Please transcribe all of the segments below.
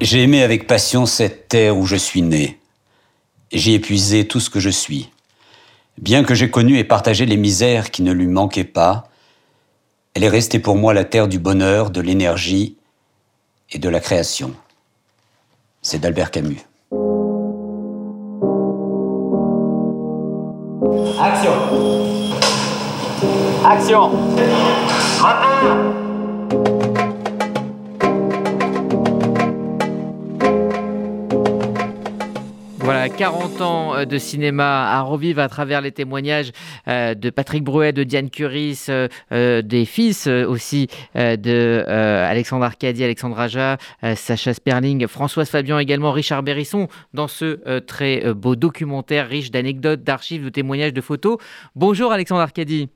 J'ai aimé avec passion cette terre où je suis né. J'ai épuisé tout ce que je suis. Bien que j'ai connu et partagé les misères qui ne lui manquaient pas, elle est restée pour moi la terre du bonheur, de l'énergie et de la création. C'est d'Albert Camus. Action Action 40 ans euh, de cinéma à revivre à travers les témoignages euh, de Patrick Brouet, de Diane Curis, euh, des fils aussi de Alexandre Arcadi, Alexandre Aja, Sacha Sperling, Françoise Fabian également, Richard Berrisson dans ce très beau documentaire riche d'anecdotes, d'archives, de témoignages, de photos. Bonjour Alexandre Arcadi.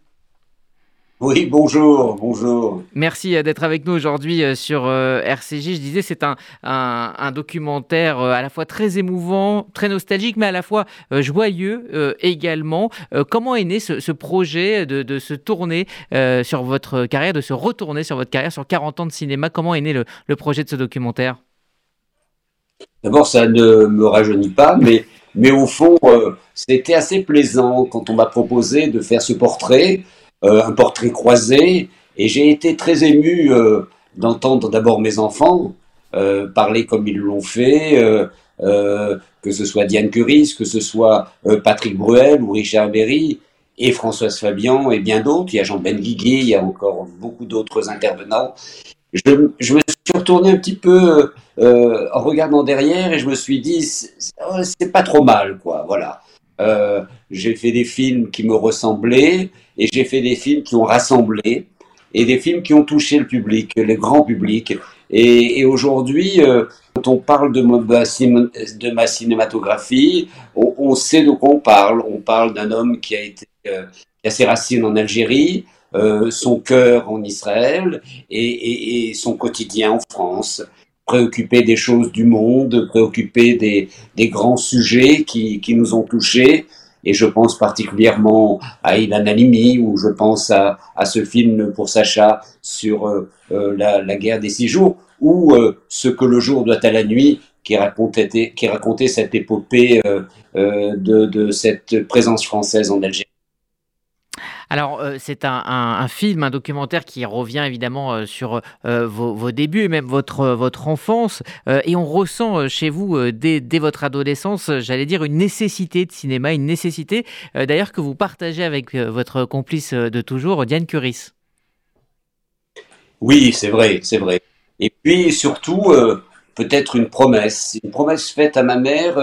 Oui, bonjour, bonjour. Merci euh, d'être avec nous aujourd'hui euh, sur euh, RCJ. Je disais, c'est un, un, documentaire à la fois très émouvant, très nostalgique, mais à la fois joyeux également. Comment est né ce, projet de, de, se tourner sur votre carrière, de se retourner sur votre carrière sur 40 ans de cinéma? Comment est né le, le projet de ce documentaire? D'abord, ça ne me rajeunit pas, mais, mais au fond, c'était assez plaisant quand on m'a proposé de faire ce portrait. Euh, un portrait croisé, et j'ai été très ému euh, d'entendre d'abord mes enfants euh, parler comme ils l'ont fait, que ce soit Diane Curis, que ce soit Patrick Bruel ou Richard Berry, et Françoise Fabian et bien d'autres. Il y a Jean Benguigui, il y a encore beaucoup d'autres intervenants. Je, me suis retourné un petit peu en regardant derrière et je me suis dit, c'est pas trop mal, quoi. Voilà. Euh, j'ai fait des films qui me ressemblaient et j'ai fait des films qui ont rassemblé et des films qui ont touché le public, le grand public. Et, aujourd'hui, euh, quand on parle de, ma cinématographie, on, sait de quoi on parle. On parle d'un homme qui a, été, euh, ses racines en Algérie, euh, son cœur en Israël et, son quotidien en France préoccupé des choses du monde, préoccupé des, des grands sujets qui, qui, nous ont touchés. Et je pense particulièrement à Ilan Halimi, ou je pense à, à, ce film pour Sacha sur euh, euh, la, la, guerre des six jours, ou euh, Ce que le jour doit à la nuit, qui racontait, qui racontait cette épopée euh, euh, de, de cette présence française en Algérie. Alors, euh, c'est un, film, un documentaire qui revient évidemment euh, sur euh, vos, débuts et même votre, enfance. Et on ressent chez vous, dès, dès, votre adolescence, j'allais dire, une nécessité de cinéma, une nécessité d'ailleurs que vous partagez avec votre complice de toujours, Diane Curis. Oui, c'est vrai, c'est vrai. Et puis surtout, peut-être une promesse, une promesse faite à ma mère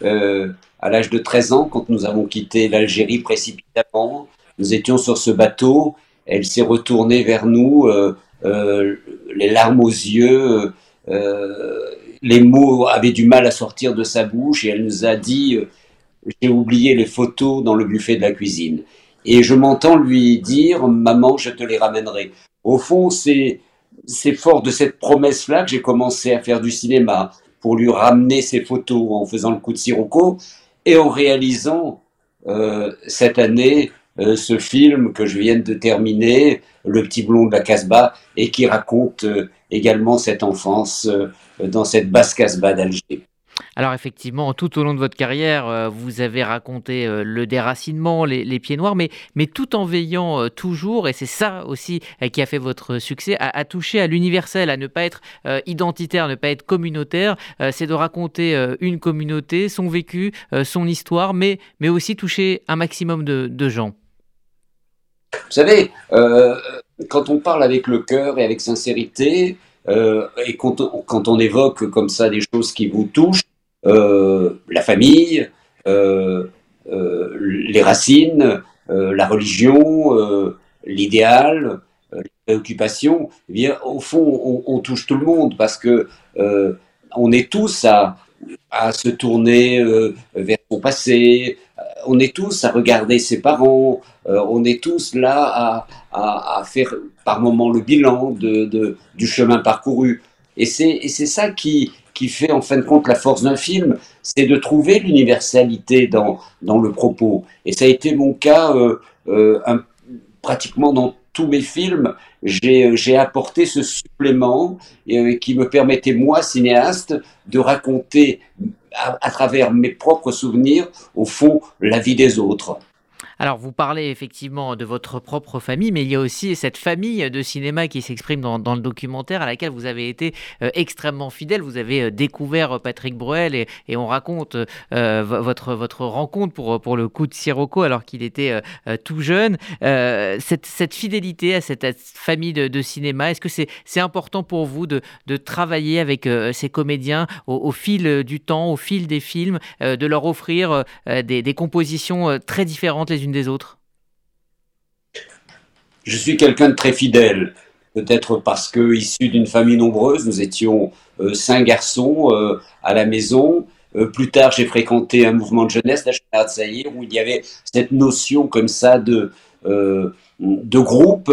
à l'âge de 13 ans, quand nous avons quitté l'Algérie précipitamment nous étions sur ce bateau, elle s'est retournée vers nous, euh, euh, les larmes aux yeux, euh, les mots avaient du mal à sortir de sa bouche et elle nous a dit j'ai oublié les photos dans le buffet de la cuisine. Et je m'entends lui dire maman, je te les ramènerai. Au fond, c'est fort de cette promesse-là que j'ai commencé à faire du cinéma pour lui ramener ses photos en faisant le coup de sirocco et en réalisant cette année euh, ce film que je viens de terminer, Le petit blond de la Casbah, et qui raconte euh, également cette enfance euh, dans cette basse Casbah d'Alger. Alors effectivement, tout au long de votre carrière, vous avez raconté le déracinement, les, pieds noirs, mais, tout en veillant toujours, et c'est ça aussi qui a fait votre succès, à, toucher à l'universel, à ne pas être identitaire, à ne pas être communautaire, c'est de raconter une communauté, son vécu, son histoire, mais, aussi toucher un maximum de gens. Vous savez, euh, quand on parle avec le cœur et avec sincérité, euh, et quand on, évoque comme ça des choses qui vous touchent, euh, la famille, les racines, la religion, l'idéal, les préoccupations, eh bien, au fond, on, touche tout le monde parce que on est tous à se tourner vers son passé, on est tous à regarder ses parents, euh, on est tous là à, à, à, faire par moment le bilan de, de du chemin parcouru. Et c'est ça qui, qui fait en fin de compte la force d'un film, c'est de trouver l'universalité dans, dans le propos. Et ça a été mon cas euh, euh, pratiquement dans tous mes films, j'ai apporté ce supplément qui me permettait, moi, cinéaste, de raconter à, travers mes propres souvenirs, au fond, la vie des autres. Alors, vous parlez effectivement de votre propre famille, mais il y a aussi cette famille de cinéma qui s'exprime dans, le documentaire à laquelle vous avez été euh, extrêmement fidèle. Vous avez euh, découvert Patrick Bruel et, on raconte euh, votre, rencontre pour, le coup de Sirocco alors qu'il était tout jeune. Cette, fidélité à cette, famille de, cinéma, est-ce que c'est important pour vous de, travailler avec ces comédiens au, fil du temps, au fil des films, de leur offrir des, des compositions très différentes les unes des autres Je suis quelqu'un de très fidèle, peut-être parce que issu d'une famille nombreuse, nous étions euh, cinq garçons euh, à la maison. Euh, plus tard, j'ai fréquenté un mouvement de jeunesse, la Zahir, où il y avait cette notion comme ça de, de groupe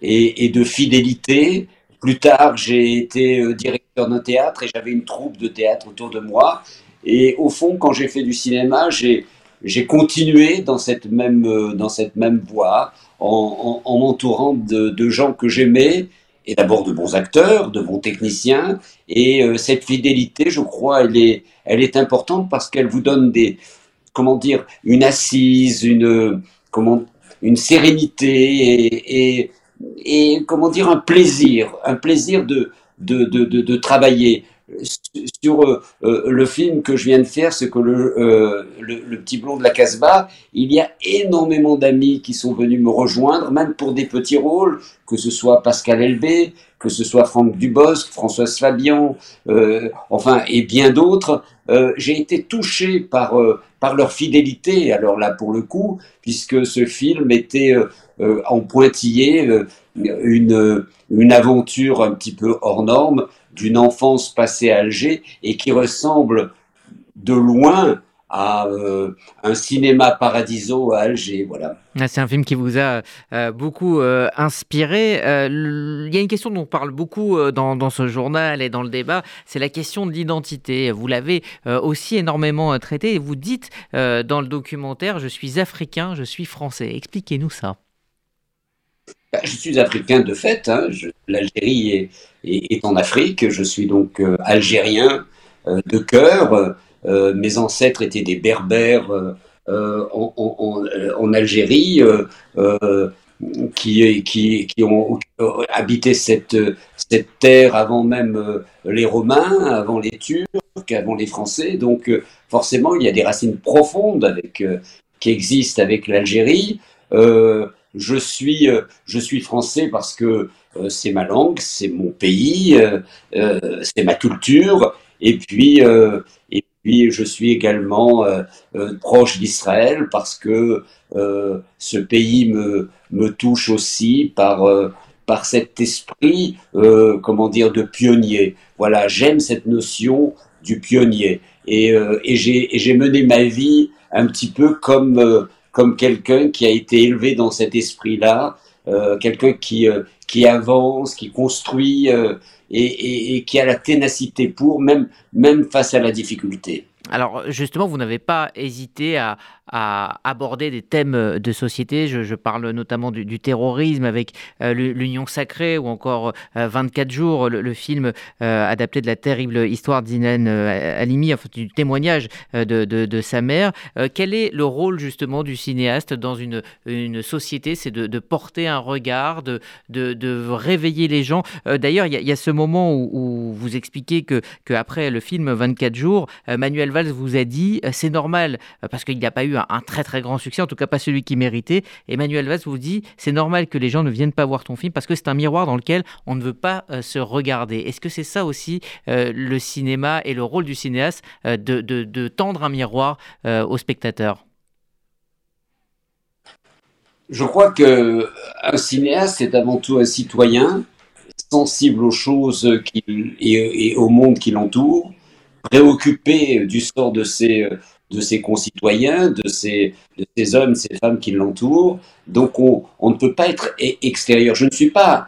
et, et, de fidélité. Plus tard, j'ai été directeur d'un théâtre et j'avais une troupe de théâtre autour de moi. Et au fond, quand j'ai fait du cinéma, j'ai j'ai continué dans cette même, euh, dans cette même voie en, en, m'entourant de, de, gens que j'aimais et d'abord de bons acteurs, de bons techniciens. Et euh, cette fidélité, je crois, elle est, elle est importante parce qu'elle vous donne des, comment dire, une assise, une, comment, une sérénité et, et, et comment dire, un plaisir, un plaisir de, de, de, de travailler sur euh, euh, le film que je viens de faire, c'est que euh, le, petit blond de la Casbah, il y a énormément d'amis qui sont venus me rejoindre, même pour des petits rôles, que ce soit Pascal Elbé, que ce soit Franck Dubosc, Françoise Fabian, enfin, et bien d'autres. J'ai été touché par, par leur fidélité, alors là, pour le coup, puisque ce film était en pointillé, une, une aventure un petit peu hors norme, d'une enfance passée à Alger et qui ressemble de loin à euh, un cinéma paradiso à Alger. Voilà. Ah, c'est un film qui vous a euh, beaucoup euh, inspiré. Il y a une question dont on parle beaucoup dans, ce journal et dans le débat, c'est la question de l'identité. Vous l'avez aussi énormément traité et vous dites dans le documentaire, je suis africain, je suis français. Expliquez-nous ça. Bah, je suis africain de fait. Hein. L'Algérie est, en Afrique. Je suis donc euh, algérien euh, de cœur. Euh, mes ancêtres étaient des berbères en, Algérie. Qui, ont habité cette, terre avant même les Romains, avant les Turcs, avant les Français. Donc forcément, il y a des racines profondes qui existent avec l'Algérie. Je suis, euh, je suis français parce que euh, c'est ma langue, c'est mon pays, euh, c'est ma culture, et puis, et puis je suis également proche d'Israël parce que ce pays me, me touche aussi par, par cet esprit, comment dire, de pionnier. Voilà, j'aime cette notion du pionnier. Et, et j'ai mené ma vie un petit peu comme comme quelqu'un qui a été élevé dans cet esprit-là, euh, quelqu'un qui, euh, qui avance, qui construit euh, et, et, et, qui a la ténacité pour, même, même face à la difficulté. Alors justement, vous n'avez pas hésité à, à aborder des thèmes euh, de société. Je, parle notamment du, terrorisme avec euh, l'Union sacrée ou encore 24 euh, jours, le, film adapté de la terrible histoire d'Inan Halimi, enfin, du témoignage de, sa mère. quel est le rôle justement du cinéaste dans une, société? C'est de, porter un regard, de, de, réveiller les gens. D'ailleurs, il y, a ce moment où, vous expliquez que, que après le film 24 jours, Manuel Valls vous a dit c'est normal parce qu'il n'y a pas eu un, très très grand succès, en tout cas pas celui qui méritait. Emmanuel Valls vous dit c'est normal que les gens ne viennent pas voir ton film parce que c'est un miroir dans lequel on ne veut pas euh, se regarder. Est-ce que c'est ça aussi euh, le cinéma et le rôle du cinéaste euh, de, tendre un miroir au spectateur Je crois que un cinéaste est avant tout un citoyen sensible aux choses et, au monde qui l'entoure, préoccupé du sort de ses de ses concitoyens, de ses, de ces hommes, ces femmes qui l'entourent. Donc on, on, ne peut pas être e-, extérieur. Je ne suis pas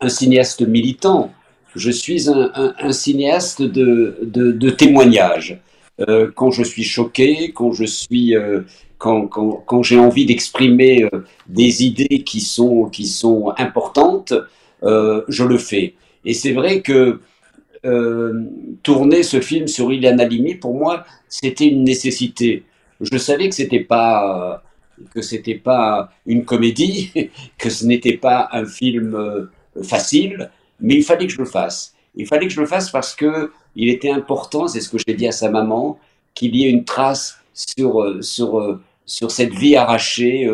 un cinéaste militant, je suis un, cinéaste de, de, témoignage. Euh, quand je suis choqué, quand je suis, euh, quand, quand, quand j'ai envie d'exprimer des idées qui sont, qui sont importantes, je le fais. Et c'est vrai que tourner ce film sur Ilan Halimi, pour moi, c'était une nécessité. Je savais que c'était pas que c'était pas une comédie, que ce n'était pas un film euh, facile, mais il fallait que je le fasse. Il fallait que je le fasse parce que il était important, c'est ce que j'ai dit à sa maman, qu'il y ait une trace sur, euh, sur, euh, sur cette vie arrachée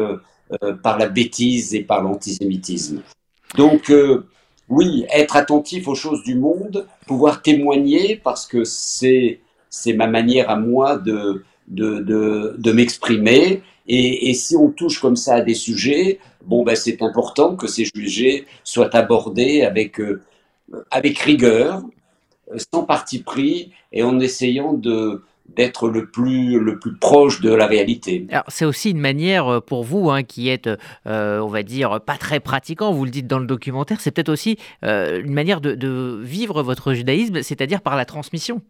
par la bêtise et par l'antisémitisme. Donc, oui, être attentif aux choses du monde, pouvoir témoigner, parce que c'est, c'est ma manière à moi de, de, de, de m'exprimer. Et, si on touche comme ça à des sujets, bon, ben, c'est important que ces sujets soient abordés avec, euh, avec rigueur, sans parti pris et en essayant de, d'être le plus, le plus proche de la réalité. Alors c'est aussi une manière euh, pour vous hein, qui êtes, euh, on va dire, pas très pratiquant, vous le dites dans le documentaire, c'est peut-être aussi une manière de, de, vivre votre judaïsme, c'est-à-dire par la transmission.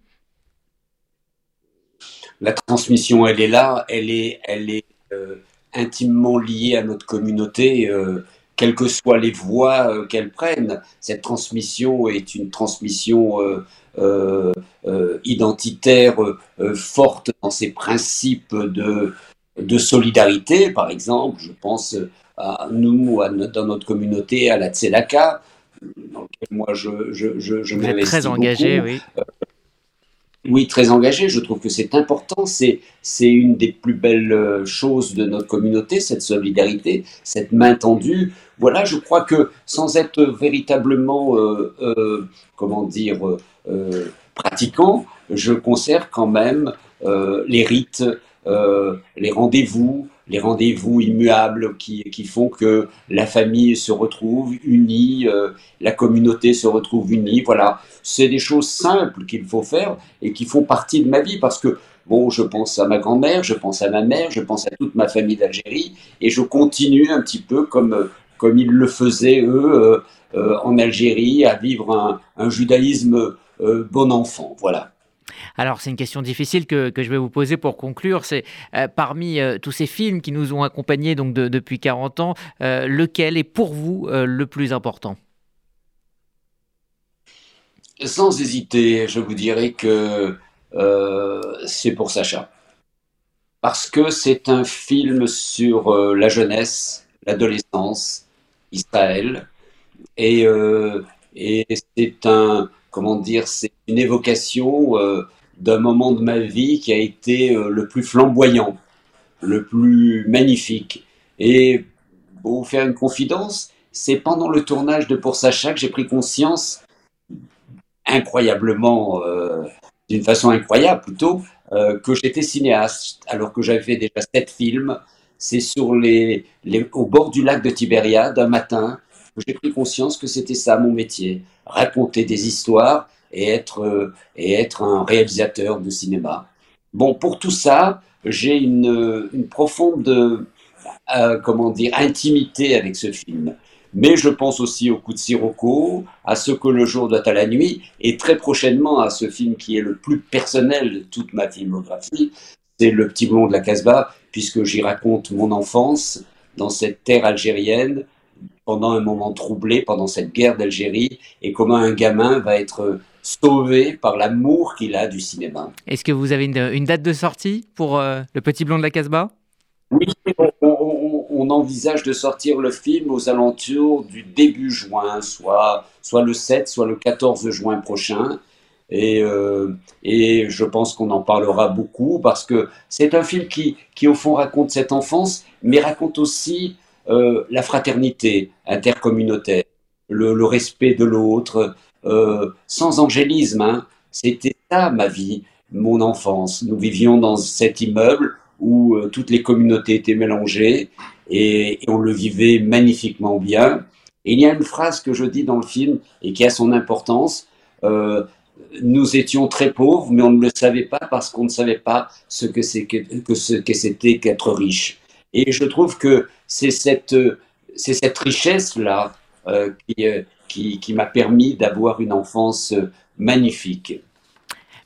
La transmission, elle est là, elle est, elle est euh, intimement liée à notre communauté, euh, quelles que soient les voies euh, qu'elle prenne. Cette transmission est une transmission identitaire forte dans ses principes de, de solidarité, par exemple. Je pense à nous, dans notre communauté, à la Tzedaka, dans laquelle moi je, je, je, je m'investis. Très engagé, oui. Oui, très engagé. Je trouve que c'est important. C'est, c'est une des plus belles euh, choses de notre communauté, cette solidarité, cette main tendue. Voilà, je crois que sans être véritablement, euh, euh, comment dire, pratiquant, je conserve quand même les rites, les rendez-vous, les rendez-vous immuables qui, qui, font que la famille se retrouve unie, euh, la communauté se retrouve unie. Voilà, c'est des choses simples qu'il faut faire et qui font partie de ma vie parce que, bon, je pense à ma grand-mère, je pense à ma mère, je pense à toute ma famille d'Algérie et je continue un petit peu comme, comme ils le faisaient, eux, euh, euh, en Algérie, à vivre un, un judaïsme bon enfant. Voilà. Alors c'est une question difficile que, je vais vous poser pour conclure. C'est euh, parmi euh, tous ces films qui nous ont accompagnés donc depuis 40 ans, euh, lequel est pour vous le plus important? Sans hésiter, je vous dirais que c'est pour Sacha. Parce que c'est un film sur la jeunesse, l'adolescence, Israël. Et c'est un, comment dire, c'est une évocation d'un moment de ma vie qui a été euh, le plus flamboyant, le plus magnifique. Et pour vous faire une confidence, c'est pendant le tournage de Pour Sacha que j'ai pris conscience, incroyablement, euh, d'une façon incroyable plutôt, euh, que j'étais cinéaste, alors que j'avais fait déjà sept films. C'est sur les, au bord du lac de Tibériade, un matin, j'ai pris conscience que c'était ça mon métier, raconter des histoires et être, euh, et être un réalisateur de cinéma. Bon, pour tout ça, j'ai une, profonde, euh, comment dire, intimité avec ce film. Mais je pense aussi au coup de Sirocco, à ce que le jour doit à la nuit, et très prochainement à ce film qui est le plus personnel de toute ma filmographie, c'est Le Petit Blond de la Casbah, puisque j'y raconte mon enfance dans cette terre algérienne, pendant un moment troublé, pendant cette guerre d'Algérie, et comment un gamin va être sauvé par l'amour qu'il a du cinéma. Est-ce que vous avez une, date de sortie pour euh, Le Petit Blond de la Casbah? Oui, on, envisage de sortir le film aux alentours du début juin, soit, soit le 7, soit le 14 juin prochain. Et, euh, et je pense qu'on en parlera beaucoup parce que c'est un film qui, qui, au fond, raconte cette enfance, mais raconte aussi euh, la fraternité intercommunautaire, le, respect de l'autre, euh, sans angélisme. Hein. C'était ça ma vie, mon enfance. Nous vivions dans cet immeuble où euh, toutes les communautés étaient mélangées et, on le vivait magnifiquement bien. Il y a une phrase que je dis dans le film et qui a son importance. Nous étions très pauvres, mais on ne le savait pas parce qu'on ne savait pas ce que c'était qu'être riche. Et je trouve que c'est cette, cette richesse-là qui, qui, m'a permis d'avoir une enfance magnifique.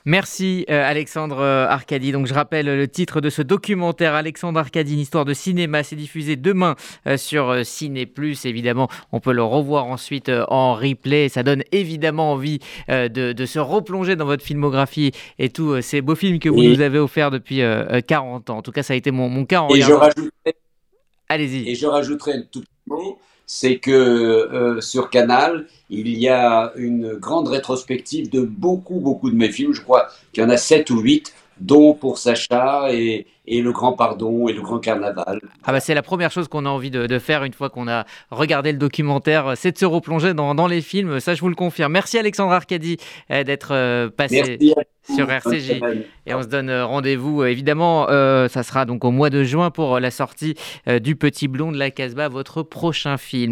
Merci euh, Alexandre euh, Arcadi. Donc je rappelle le titre de ce documentaire Alexandre Arcadi, une histoire de cinéma, c'est diffusé demain euh, sur Ciné Plus. Évidemment, on peut le revoir ensuite en replay. Ça donne évidemment envie de, se replonger dans votre filmographie et tous ces beaux films que vous nous avez offerts depuis 40 ans. En tout cas, ça a été mon, mon cas en et je rajouterai, Allez-y. Et je rajouterai tout petit mot c'est que euh, sur Canal, il y a une grande rétrospective de beaucoup, beaucoup de mes films. Je crois qu'il y en a sept ou huit, dont pour Sacha et, Le Grand Pardon et Le Grand Carnaval. Ah bah c'est la première chose qu'on a envie de, faire une fois qu'on a regardé le documentaire, c'est de se replonger dans, les films. Ça, je vous le confirme. Merci Alexandre Arcadi euh, d'être euh, passé sur RCJ. Et on se donne rendez-vous, évidemment, ça sera donc au mois de juin pour la sortie du Petit Blond de la Casbah, votre prochain film.